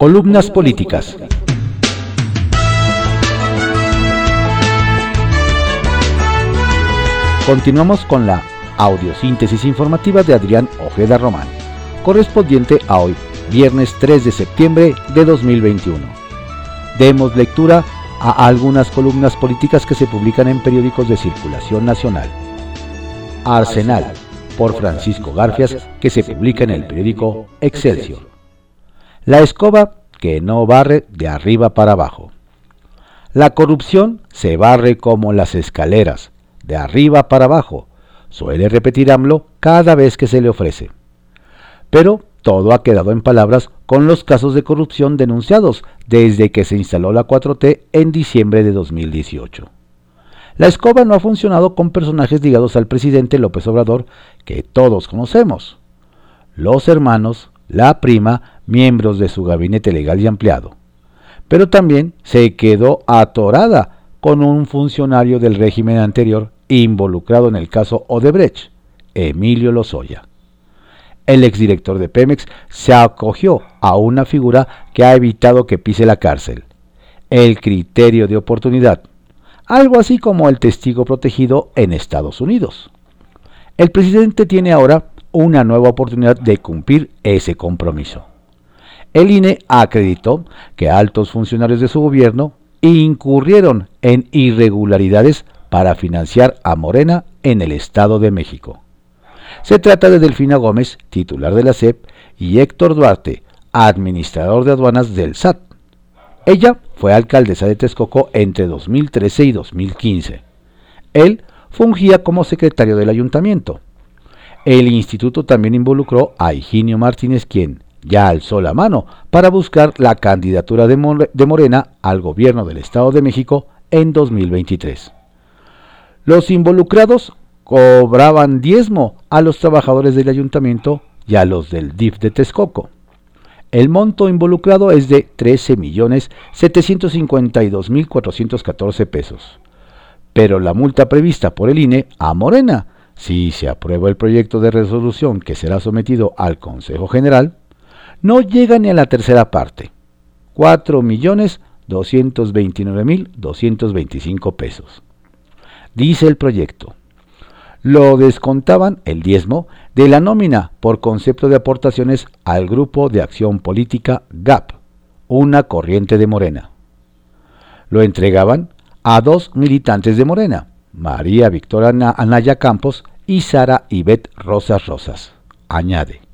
Columnas políticas. Continuamos con la audiosíntesis informativa de Adrián Ojeda Román, correspondiente a hoy, viernes 3 de septiembre de 2021. Demos lectura a algunas columnas políticas que se publican en periódicos de circulación nacional. Arsenal, por Francisco Garfias, que se publica en el periódico Excelsior. La escoba que no barre de arriba para abajo. La corrupción se barre como las escaleras, de arriba para abajo, suele repetir AMLO cada vez que se le ofrece. Pero todo ha quedado en palabras con los casos de corrupción denunciados desde que se instaló la 4T en diciembre de 2018. La escoba no ha funcionado con personajes ligados al presidente López Obrador que todos conocemos. Los hermanos, la prima, miembros de su gabinete legal y ampliado. Pero también se quedó atorada con un funcionario del régimen anterior involucrado en el caso Odebrecht, Emilio Lozoya. El exdirector de Pemex se acogió a una figura que ha evitado que pise la cárcel, el criterio de oportunidad, algo así como el testigo protegido en Estados Unidos. El presidente tiene ahora una nueva oportunidad de cumplir ese compromiso. El INE acreditó que altos funcionarios de su gobierno incurrieron en irregularidades para financiar a Morena en el Estado de México. Se trata de Delfina Gómez, titular de la SEP, y Héctor Duarte, administrador de aduanas del SAT. Ella fue alcaldesa de Texcoco entre 2013 y 2015. Él fungía como secretario del ayuntamiento. El instituto también involucró a Higinio Martínez, quien ya alzó la mano para buscar la candidatura de, Morena al gobierno del Estado de México en 2023. Los involucrados cobraban diezmo a los trabajadores del ayuntamiento y a los del DIF de Texcoco. El monto involucrado es de 13.752.414 pesos. Pero la multa prevista por el INE a Morena, si se aprueba el proyecto de resolución que será sometido al Consejo General, no llega ni a la tercera parte, 4.229.225 pesos dice el proyecto. Lo descontaban el diezmo de la nómina por concepto de aportaciones al Grupo de Acción Política GAP, una corriente de Morena. Lo entregaban a dos militantes de Morena, María Victoria Anaya Campos y Sara Ivette Rosas Rosas. Añade.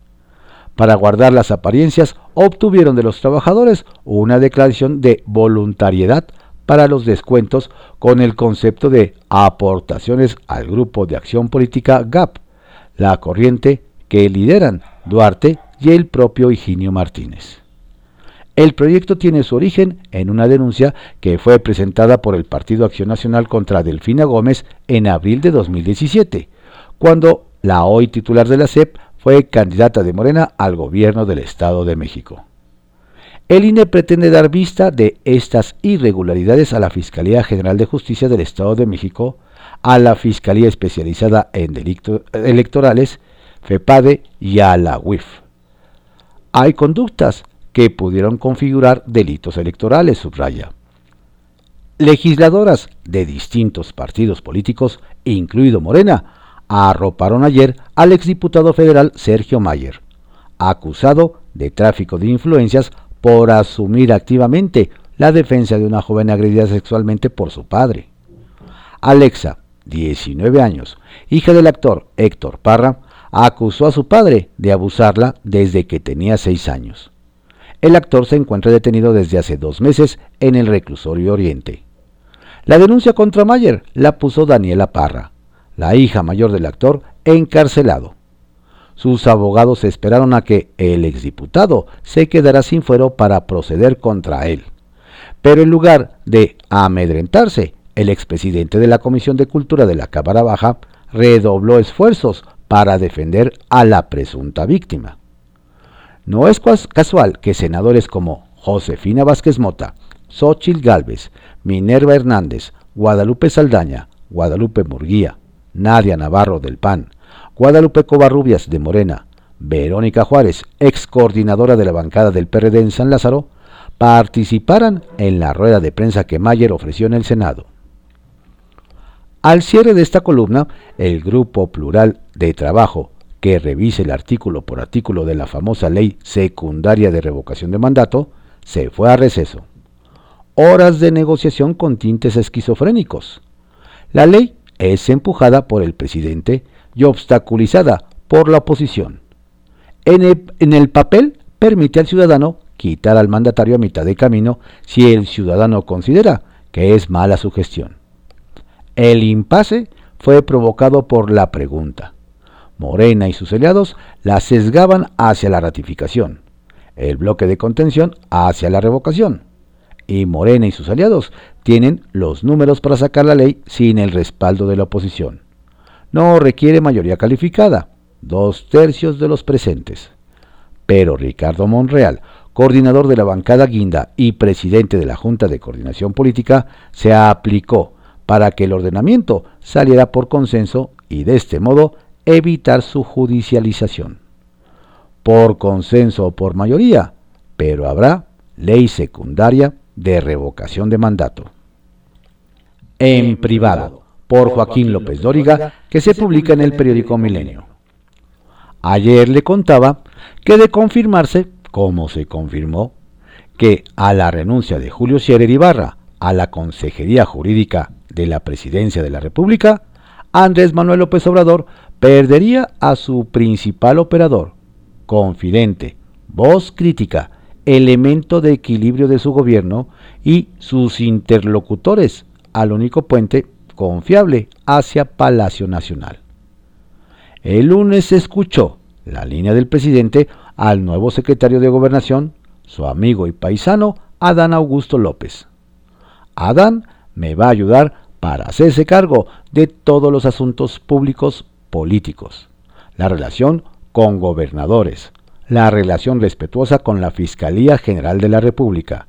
Para guardar las apariencias, obtuvieron de los trabajadores una declaración de voluntariedad para los descuentos con el concepto de aportaciones al Grupo de Acción Política GAP, la corriente que lideran Duarte y el propio Higinio Martínez. El proyecto tiene su origen en una denuncia que fue presentada por el Partido Acción Nacional contra Delfina Gómez en abril de 2017, cuando la hoy titular de la CEP fue candidata de Morena al gobierno del Estado de México. El INE pretende dar vista de estas irregularidades a la Fiscalía General de Justicia del Estado de México, a la Fiscalía Especializada en Delitos Electorales, FEPADE y a la UIF. Hay conductas que pudieron configurar delitos electorales, subraya. Legisladoras de distintos partidos políticos, incluido Morena, arroparon ayer al exdiputado federal Sergio Mayer, acusado de tráfico de influencias por asumir activamente la defensa de una joven agredida sexualmente por su padre. Alexa, 19 años, hija del actor Héctor Parra, acusó a su padre de abusarla desde que tenía 6 años. El actor se encuentra detenido desde hace dos meses en el reclusorio Oriente. La denuncia contra Mayer la puso Daniela Parra, la hija mayor del actor, encarcelado sus abogados esperaron a que el exdiputado se quedara sin fuero para proceder contra él. Pero en lugar de amedrentarse, el expresidente de la Comisión de Cultura de la Cámara Baja redobló esfuerzos para defender a la presunta víctima. No es casual que senadores como Josefina Vázquez Mota, Xochil Gálvez, Minerva Hernández, Guadalupe Saldaña, Guadalupe Murguía, Nadia Navarro del PAN, Guadalupe Covarrubias de Morena, Verónica Juárez, ex coordinadora de la bancada del PRD en San Lázaro, participaran en la rueda de prensa que Mayer ofreció en el Senado. Al cierre de esta columna, el Grupo Plural de Trabajo, que revise el artículo por artículo de la famosa ley secundaria de revocación de mandato, se fue a receso. Horas de negociación con tintes esquizofrénicos. La ley es empujada por el presidente y obstaculizada por la oposición. En el, papel permite al ciudadano quitar al mandatario a mitad de camino si el ciudadano considera que es mala su gestión. El impasse fue provocado por la pregunta. Morena y sus aliados la sesgaban hacia la ratificación, el bloque de contención hacia la revocación. Y Morena y sus aliados tienen los números para sacar la ley sin el respaldo de la oposición. No requiere mayoría calificada, dos tercios de los presentes. Pero Ricardo Monreal, coordinador de la bancada Guinda y presidente de la Junta de Coordinación Política, se aplicó para que el ordenamiento saliera por consenso y de este modo evitar su judicialización. Por consenso o por mayoría, pero habrá ley secundaria de revocación de mandato. En privado, por Joaquín López Dóriga, que se publica en el periódico Milenio. Ayer le contaba que de confirmarse, como se confirmó, que a la renuncia de Julio Scherer Ibarra a la Consejería Jurídica de la Presidencia de la República, Andrés Manuel López Obrador perdería a su principal operador, confidente, voz crítica, elemento de equilibrio de su gobierno y sus interlocutores al único puente confiable hacia Palacio Nacional. El lunes escuchó la línea del presidente al nuevo secretario de Gobernación, su amigo y paisano Adán Augusto López. Adán me va a ayudar para hacerse cargo de todos los asuntos públicos políticos, la relación con gobernadores, la relación respetuosa con la Fiscalía General de la República,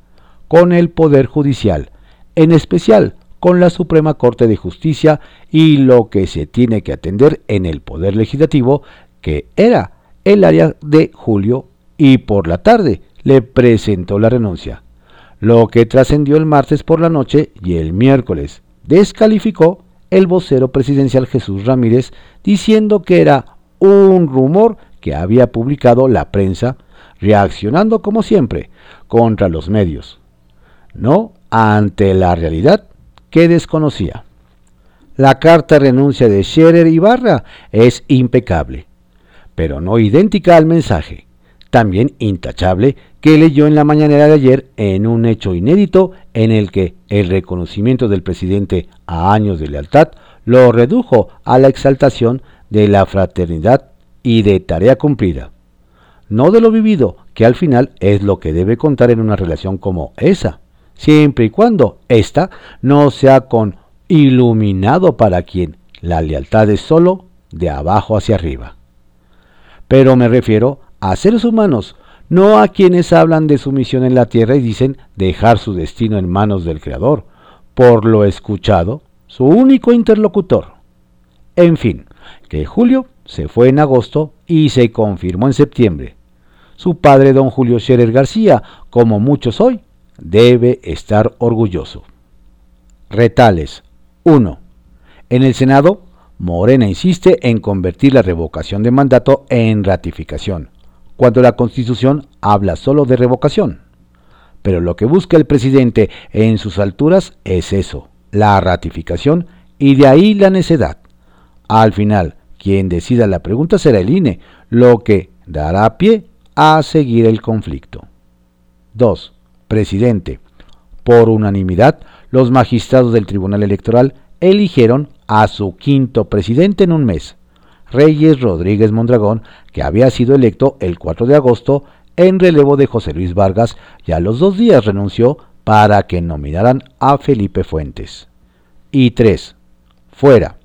con el Poder Judicial, en especial con la Suprema Corte de Justicia y lo que se tiene que atender en el Poder Legislativo, que era el área de Julio, y por la tarde le presentó la renuncia, lo que trascendió el martes por la noche y el miércoles descalificó el vocero presidencial Jesús Ramírez diciendo que era un rumor que había publicado la prensa, reaccionando como siempre contra los medios, no ante la realidad que desconocía. La carta renuncia de Scherer Ibarra es impecable, pero no idéntica al mensaje, también intachable, que leyó en la mañanera de ayer en un hecho inédito en el que el reconocimiento del presidente a años de lealtad lo redujo a la exaltación de la fraternidad y de tarea cumplida, no de lo vivido, que al final es lo que debe contar en una relación como esa, siempre y cuando ésta no sea con iluminado para quien la lealtad es solo de abajo hacia arriba. Pero me refiero a seres humanos, no a quienes hablan de su misión en la tierra y dicen dejar su destino en manos del Creador. Por lo escuchado, su único interlocutor. En fin, que Julio se fue en agosto y se confirmó en septiembre. Su padre, don Julio Scherer García, como muchos hoy, debe estar orgulloso. Retales 1. En el Senado, Morena insiste en convertir la revocación de mandato en ratificación, cuando la Constitución habla solo de revocación. Pero lo que busca el presidente en sus alturas es eso, la ratificación y de ahí la necedad. Al final, quien decida la pregunta será el INE, lo que dará pie a seguir el conflicto. 2. Presidente. Por unanimidad, los magistrados del Tribunal Electoral eligieron a su quinto presidente en un mes, Reyes Rodríguez Mondragón, que había sido electo el 4 de agosto en relevo de José Luis Vargas y a los dos días renunció para que nominaran a Felipe Fuentes. Y 3. Fuera.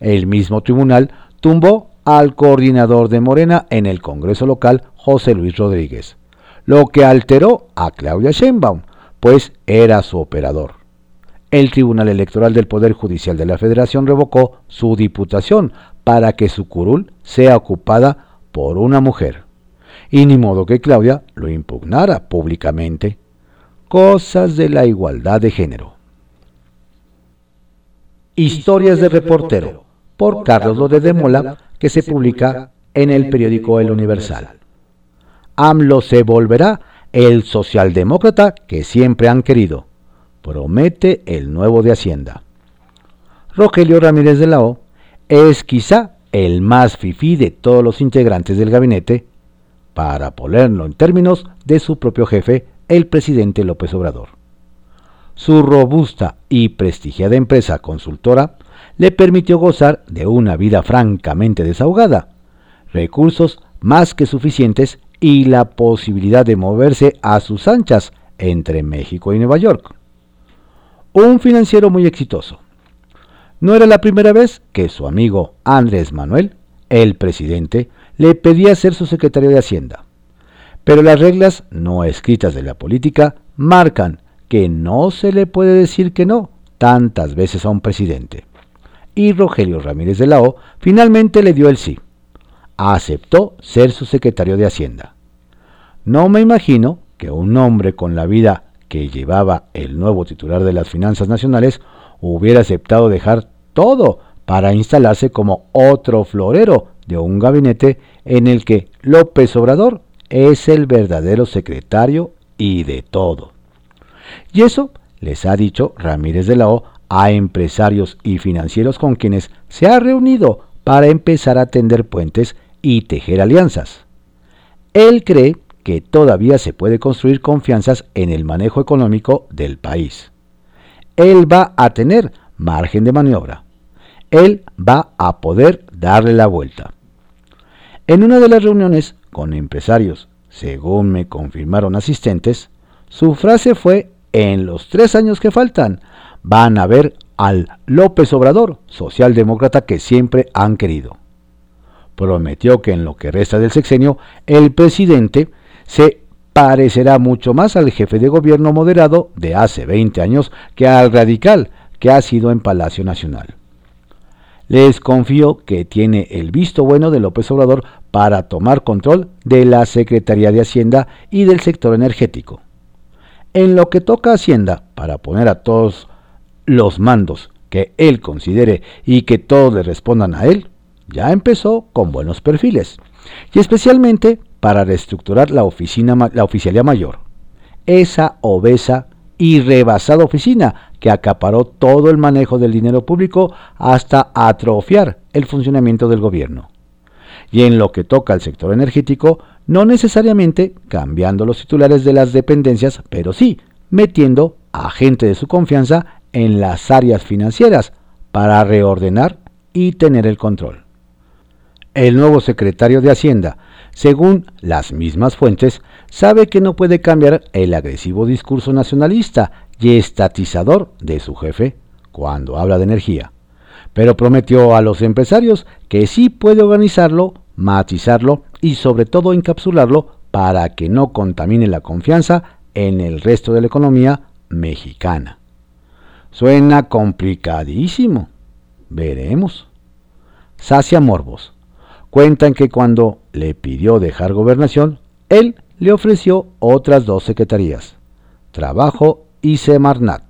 El mismo tribunal tumbó al coordinador de Morena en el Congreso local, José Luis Rodríguez, lo que alteró a Claudia Sheinbaum, pues era su operador. El Tribunal Electoral del Poder Judicial de la Federación revocó su diputación para que su curul sea ocupada por una mujer. Y ni modo que Claudia lo impugnara públicamente Cosas de la igualdad de género. Historias de reportero por Carlos López de Mola que se publica en el periódico El Universal. AMLO se volverá el socialdemócrata que siempre han querido. Promete el nuevo de Hacienda. Rogelio Ramírez de la O es quizá el más fifí de todos los integrantes del gabinete, para ponerlo en términos de su propio jefe, el presidente López Obrador. Su robusta y prestigiada empresa consultora le permitió gozar de una vida francamente desahogada, recursos más que suficientes y la posibilidad de moverse a sus anchas entre México y Nueva York. Un financiero muy exitoso. No era la primera vez que su amigo Andrés Manuel, el presidente, le pedía ser su secretario de Hacienda. Pero las reglas no escritas de la política marcan que no se le puede decir que no tantas veces a un presidente. Y Rogelio Ramírez de la O finalmente le dio el sí aceptó ser su secretario de Hacienda. No me imagino que un hombre con la vida que llevaba el nuevo titular de las finanzas nacionales hubiera aceptado dejar todo para instalarse como otro florero de un gabinete en el que López Obrador es el verdadero secretario y de todo. Y eso les ha dicho Ramírez de la O a empresarios y financieros con quienes se ha reunido para empezar a tender puentes y tejer alianzas. Él cree que todavía se puede construir confianzas en el manejo económico del país. Él va a tener margen de maniobra. Él va a poder darle la vuelta. En una de las reuniones con empresarios, según me confirmaron asistentes, su frase fue, en los tres años que faltan, van a ver al López Obrador, socialdemócrata que siempre han querido prometió que en lo que resta del sexenio el presidente se parecerá mucho más al jefe de gobierno moderado de hace 20 años que al radical que ha sido en Palacio Nacional. Les confío que tiene el visto bueno de López Obrador para tomar control de la Secretaría de Hacienda y del sector energético. En lo que toca a Hacienda, para poner a todos los mandos que él considere y que todos le respondan a él, ya empezó con buenos perfiles, y especialmente para reestructurar la, oficina, la oficialía mayor, esa obesa y rebasada oficina que acaparó todo el manejo del dinero público hasta atrofiar el funcionamiento del gobierno. Y en lo que toca al sector energético, no necesariamente cambiando los titulares de las dependencias, pero sí metiendo a gente de su confianza en las áreas financieras para reordenar y tener el control el nuevo secretario de Hacienda, según las mismas fuentes, sabe que no puede cambiar el agresivo discurso nacionalista y estatizador de su jefe cuando habla de energía, pero prometió a los empresarios que sí puede organizarlo, matizarlo y sobre todo encapsularlo para que no contamine la confianza en el resto de la economía mexicana. Suena complicadísimo. Veremos. Sacia Morbos cuentan que cuando le pidió dejar gobernación, él le ofreció otras dos secretarías, Trabajo y Semarnat.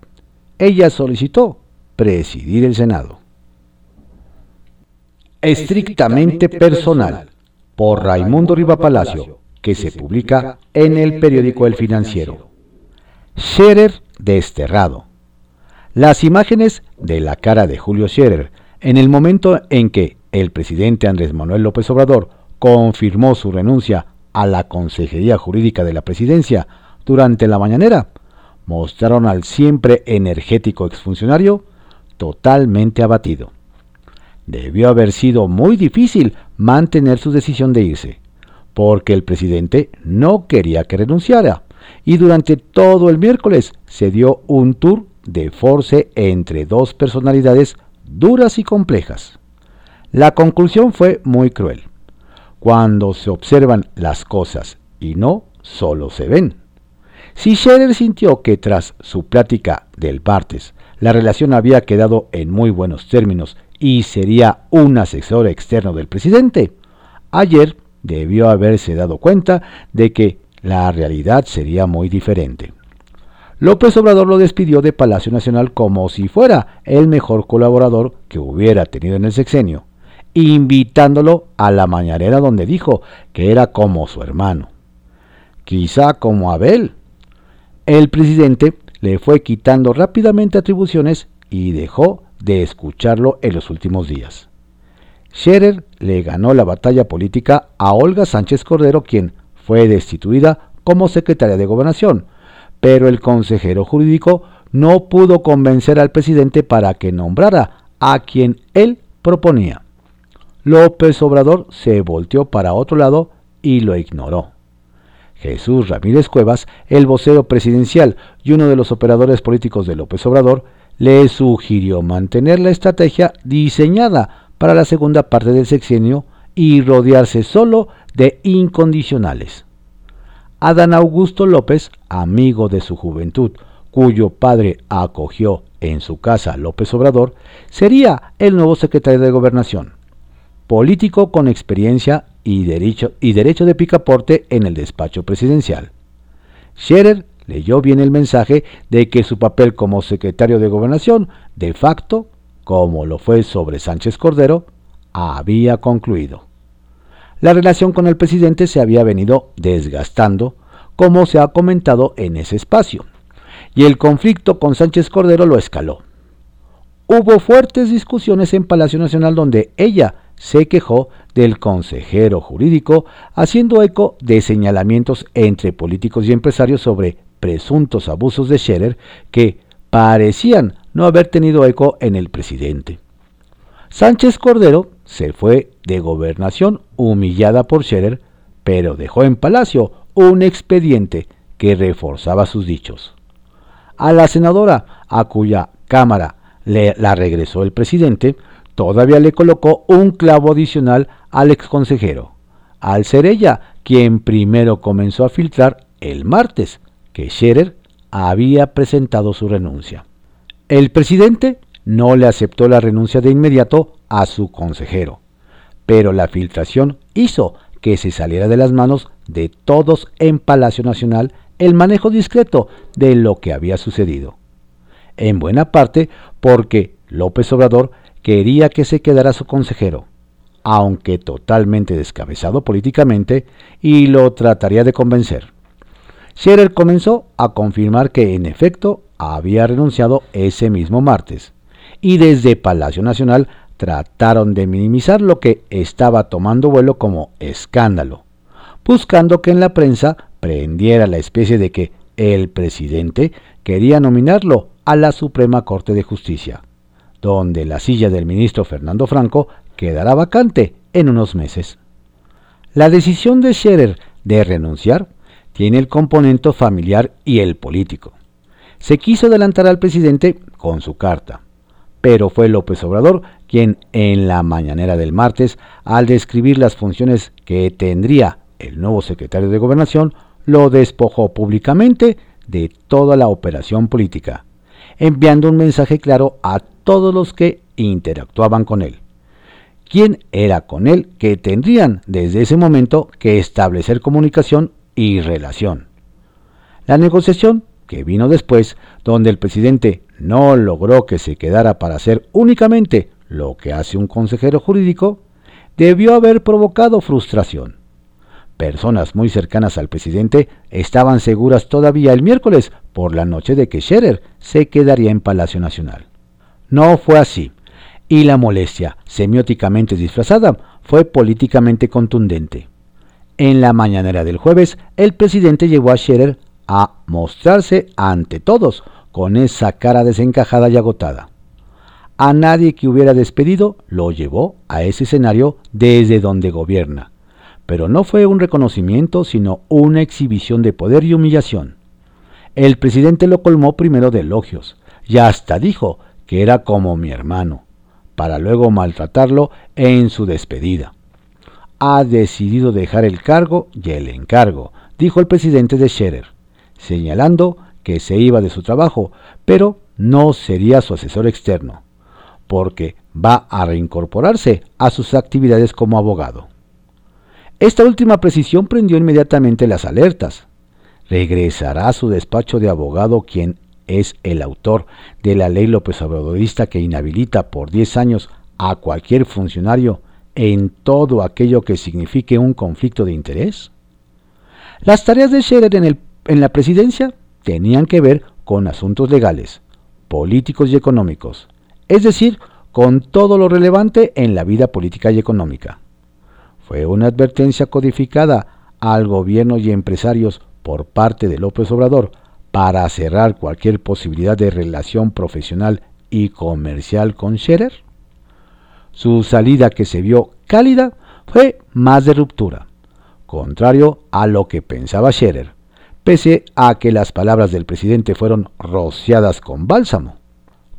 Ella solicitó presidir el Senado. Estrictamente personal, por Raimundo Riva Palacio, que se publica en el periódico El Financiero. Scherer desterrado. Las imágenes de la cara de Julio Scherer en el momento en que el presidente Andrés Manuel López Obrador confirmó su renuncia a la Consejería Jurídica de la Presidencia durante la mañanera, mostraron al siempre energético exfuncionario totalmente abatido. Debió haber sido muy difícil mantener su decisión de irse, porque el presidente no quería que renunciara, y durante todo el miércoles se dio un tour de force entre dos personalidades duras y complejas. La conclusión fue muy cruel. Cuando se observan las cosas y no solo se ven. Si Scherer sintió que tras su plática del martes la relación había quedado en muy buenos términos y sería un asesor externo del presidente, ayer debió haberse dado cuenta de que la realidad sería muy diferente. López Obrador lo despidió de Palacio Nacional como si fuera el mejor colaborador que hubiera tenido en el sexenio, invitándolo a la mañanera donde dijo que era como su hermano. Quizá como Abel. El presidente le fue quitando rápidamente atribuciones y dejó de escucharlo en los últimos días. Scherer le ganó la batalla política a Olga Sánchez Cordero, quien fue destituida como secretaria de gobernación, pero el consejero jurídico no pudo convencer al presidente para que nombrara a quien él proponía. López Obrador se volteó para otro lado y lo ignoró. Jesús Ramírez Cuevas, el vocero presidencial y uno de los operadores políticos de López Obrador, le sugirió mantener la estrategia diseñada para la segunda parte del sexenio y rodearse solo de incondicionales. Adán Augusto López, amigo de su juventud, cuyo padre acogió en su casa López Obrador, sería el nuevo secretario de Gobernación, político con experiencia y derecho, y derecho de picaporte en el despacho presidencial. Scherer leyó bien el mensaje de que su papel como secretario de Gobernación, de facto, como lo fue sobre Sánchez Cordero, había concluido. La relación con el presidente se había venido desgastando, como se ha comentado en ese espacio, y el conflicto con Sánchez Cordero lo escaló. Hubo fuertes discusiones en Palacio Nacional donde ella se quejó del consejero jurídico, haciendo eco de señalamientos entre políticos y empresarios sobre presuntos abusos de Scherer que parecían no haber tenido eco en el presidente. Sánchez Cordero se fue de gobernación humillada por Scherer, pero dejó en Palacio un expediente que reforzaba sus dichos. A la senadora, a cuya Cámara le, la regresó el presidente, todavía le colocó un clavo adicional al exconsejero, al ser ella quien primero comenzó a filtrar el martes que Scherer había presentado su renuncia. El presidente no le aceptó la renuncia de inmediato a su consejero, pero la filtración hizo que se saliera de las manos de todos en Palacio Nacional el manejo discreto de lo que había sucedido. En buena parte porque López Obrador quería que se quedara su consejero, aunque totalmente descabezado políticamente, y lo trataría de convencer. Scherer comenzó a confirmar que en efecto había renunciado ese mismo martes, y desde Palacio Nacional trataron de minimizar lo que estaba tomando vuelo como escándalo, buscando que en la prensa prendiera la especie de que el presidente quería nominarlo a la Suprema Corte de Justicia, donde la silla del ministro Fernando Franco quedará vacante en unos meses. La decisión de Scherer de renunciar tiene el componente familiar y el político. Se quiso adelantar al presidente con su carta, pero fue López Obrador quien en la mañanera del martes, al describir las funciones que tendría el nuevo secretario de Gobernación, lo despojó públicamente de toda la operación política, enviando un mensaje claro a todos los que interactuaban con él. ¿Quién era con él que tendrían desde ese momento que establecer comunicación y relación? La negociación que vino después, donde el presidente no logró que se quedara para hacer únicamente lo que hace un consejero jurídico, debió haber provocado frustración. Personas muy cercanas al presidente estaban seguras todavía el miércoles por la noche de que Scherer se quedaría en Palacio Nacional. No fue así, y la molestia, semióticamente disfrazada, fue políticamente contundente. En la mañanera del jueves, el presidente llevó a Scherer a mostrarse ante todos con esa cara desencajada y agotada. A nadie que hubiera despedido lo llevó a ese escenario desde donde gobierna. Pero no fue un reconocimiento, sino una exhibición de poder y humillación. El presidente lo colmó primero de elogios, y hasta dijo que era como mi hermano, para luego maltratarlo en su despedida. Ha decidido dejar el cargo y el encargo, dijo el presidente de Scherer, señalando que se iba de su trabajo, pero no sería su asesor externo, porque va a reincorporarse a sus actividades como abogado. Esta última precisión prendió inmediatamente las alertas. regresará a su despacho de abogado quien es el autor de la ley López Obradorista que inhabilita por 10 años a cualquier funcionario en todo aquello que signifique un conflicto de interés? Las tareas de Scherer en, en la presidencia tenían que ver con asuntos legales, políticos y económicos, es decir, con todo lo relevante en la vida política y económica. Fue una advertencia codificada al gobierno y empresarios por parte de López Obrador para cerrar cualquier posibilidad de relación profesional y comercial con Scherer? Su salida que se vio cálida fue más de ruptura, contrario a lo que pensaba Scherer, pese a que las palabras del presidente fueron rociadas con bálsamo.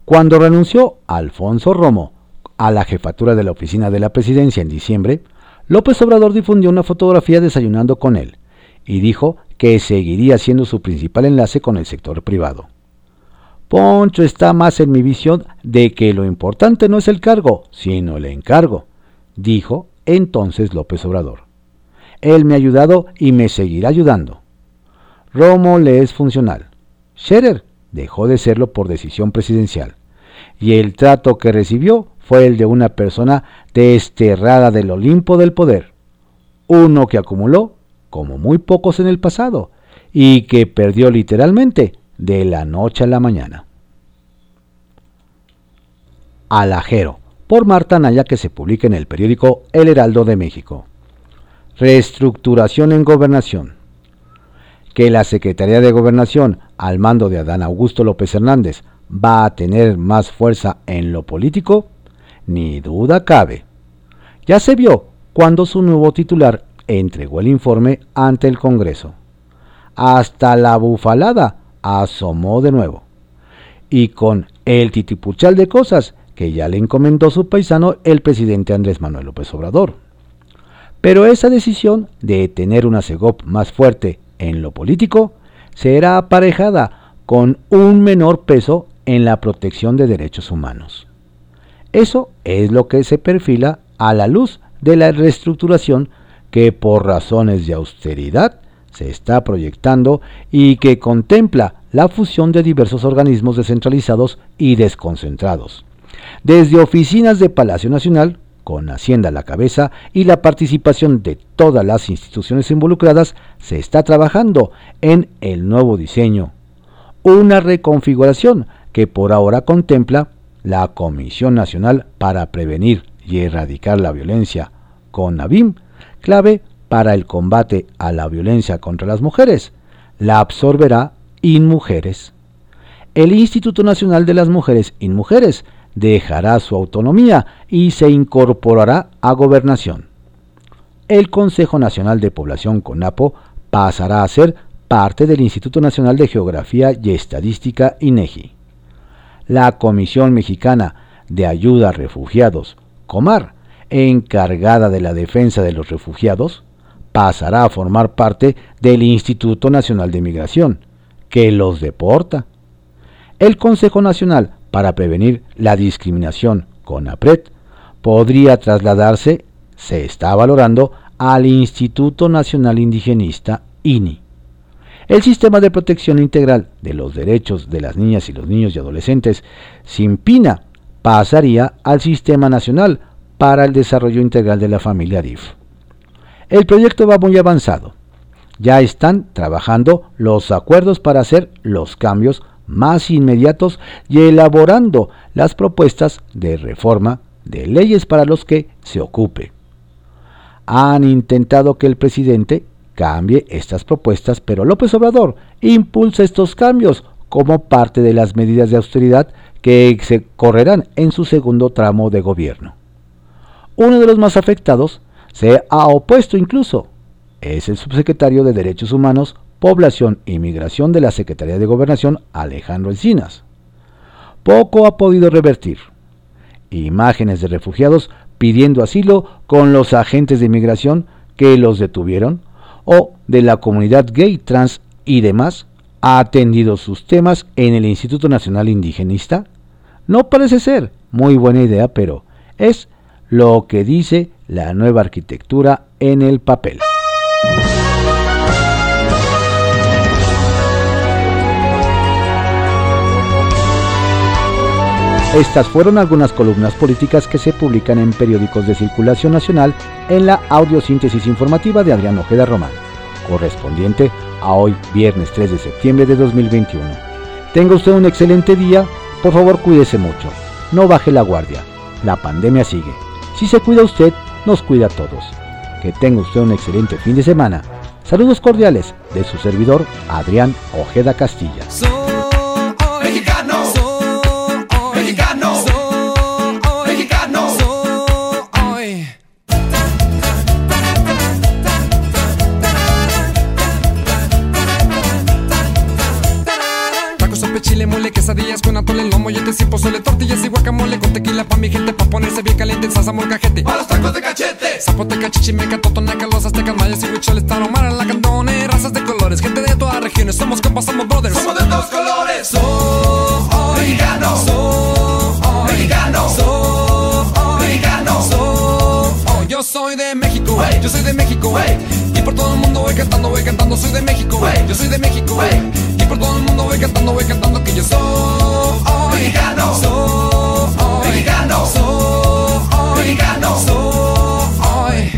Cuando renunció Alfonso Romo a la jefatura de la oficina de la presidencia en diciembre, López Obrador difundió una fotografía desayunando con él y dijo que seguiría siendo su principal enlace con el sector privado. Poncho está más en mi visión de que lo importante no es el cargo, sino el encargo, dijo entonces López Obrador. Él me ha ayudado y me seguirá ayudando. Romo le es funcional. Scherer dejó de serlo por decisión presidencial, y el trato que recibió fue el de una persona desterrada del Olimpo del poder, uno que acumuló como muy pocos en el pasado, y que perdió literalmente de la noche a la mañana. Alajero, por Marta Naya, que se publica en el periódico El Heraldo de México. Reestructuración en gobernación. Que la Secretaría de Gobernación, al mando de Adán Augusto López Hernández, va a tener más fuerza en lo político, ni duda cabe. Ya se vio cuando su nuevo titular entregó el informe ante el Congreso. Hasta la bufalada asomó de nuevo. Y con el titipuchal de cosas que ya le encomendó su paisano el presidente Andrés Manuel López Obrador. Pero esa decisión de tener una CEGOP más fuerte en lo político será aparejada con un menor peso en la protección de derechos humanos. Eso es lo que se perfila a la luz de la reestructuración que por razones de austeridad se está proyectando y que contempla la fusión de diversos organismos descentralizados y desconcentrados. Desde oficinas de Palacio Nacional, con Hacienda a la cabeza y la participación de todas las instituciones involucradas, se está trabajando en el nuevo diseño. Una reconfiguración que por ahora contempla la Comisión Nacional para Prevenir y Erradicar la Violencia, con ABIM, clave para el combate a la violencia contra las mujeres. La absorberá InMujeres. El Instituto Nacional de las Mujeres InMujeres dejará su autonomía y se incorporará a gobernación. El Consejo Nacional de Población CONAPO pasará a ser parte del Instituto Nacional de Geografía y Estadística INEGI. La Comisión Mexicana de Ayuda a Refugiados, COMAR, encargada de la defensa de los refugiados, pasará a formar parte del Instituto Nacional de Migración, que los deporta. El Consejo Nacional para Prevenir la Discriminación, CONAPRED, podría trasladarse, se está valorando, al Instituto Nacional Indigenista, INI. El Sistema de Protección Integral de los Derechos de las Niñas y los Niños y Adolescentes, SIMPINA, pasaría al Sistema Nacional para el desarrollo integral de la familia DIF. El proyecto va muy avanzado. Ya están trabajando los acuerdos para hacer los cambios más inmediatos y elaborando las propuestas de reforma de leyes para los que se ocupe. Han intentado que el presidente cambie estas propuestas, pero López Obrador impulsa estos cambios como parte de las medidas de austeridad que se correrán en su segundo tramo de gobierno. Uno de los más afectados se ha opuesto incluso. Es el subsecretario de Derechos Humanos, Población y Migración de la Secretaría de Gobernación, Alejandro Encinas. Poco ha podido revertir. Imágenes de refugiados pidiendo asilo con los agentes de inmigración que los detuvieron o de la comunidad gay, trans y demás ha atendido sus temas en el Instituto Nacional Indigenista? No parece ser muy buena idea, pero es lo que dice la nueva arquitectura en el papel. Estas fueron algunas columnas políticas que se publican en periódicos de circulación nacional en la audiosíntesis informativa de Adrián Ojeda Román, correspondiente a hoy, viernes 3 de septiembre de 2021. Tenga usted un excelente día, por favor cuídese mucho, no baje la guardia, la pandemia sigue. Si se cuida usted, nos cuida a todos. Que tenga usted un excelente fin de semana. Saludos cordiales de su servidor Adrián Ojeda Castilla. Quesadillas con atole, lomo, yetes y pozole, tortillas y guacamole con tequila pa' mi gente, pa' ponerse bien caliente, salsa molcajete. Pa' los tacos de cachete. Zapoteca, chichimeca, totonaca, los aztecas, mayas y huicholes, taromara, la cantone, razas de colores, gente de todas regiones, somos compas, somos brothers. Somos de todos colores. Soy mexicano. Soy mexicano. Soy mexicano. Soy yo soy de México, Wey. yo soy de México, Wey. y por todo el mundo voy cantando, voy cantando, soy de México, Wey. yo soy de México, y por todo el mundo voy cantando, voy cantando que yo soy Mexicano. soy Mexicano. soy Mexicano. soy.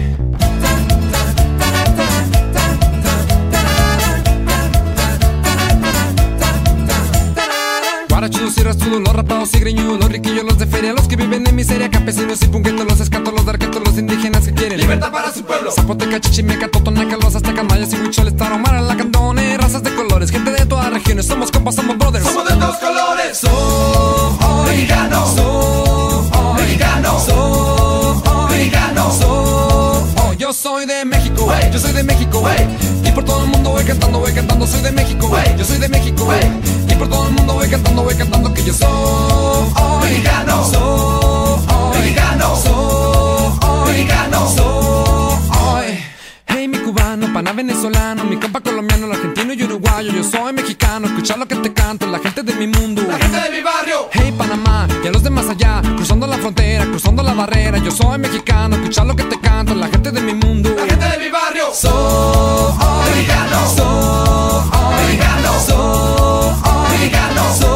Guarachudos y rastudos, los rapados y greñudos, los riquillos, los de feria, los que viven en miseria, campesinos y punquetos, los escatos, los darquetos, los indígenas que quieren Libertad para su pueblo. Zapoteca, chichimeca, totonaca, los aztecas, mayas y huicholes, tarahumara, lacandone, razas de colores, gente regiones, somos compas, somos brothers. Somos de todos colores. Soy Mexicano. Soy Mexicano. Soy Mexicano. Soy yo soy de México, Wey. yo soy de México, Wey. y por todo el mundo voy cantando, voy cantando, soy de México, Wey. yo soy de México, Wey. y por todo el mundo voy cantando, voy cantando que yo soy Mexicano. soy Mexicano. soy Mexicano. soy mi cubano, pana venezolano, mi compa colombiano, el argentino y uruguayo. Yo soy mexicano, escucha lo que te canto, la gente de mi mundo. La gente de mi barrio. Hey Panamá, y a los de más allá, cruzando la frontera, cruzando la barrera. Yo soy mexicano, escucha lo que te canto, la gente de mi mundo. La gente de mi barrio. Soy mexicano. Soy mexicano. Soy mexicano. Soy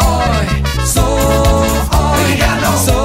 mexicano. Soy mexicano.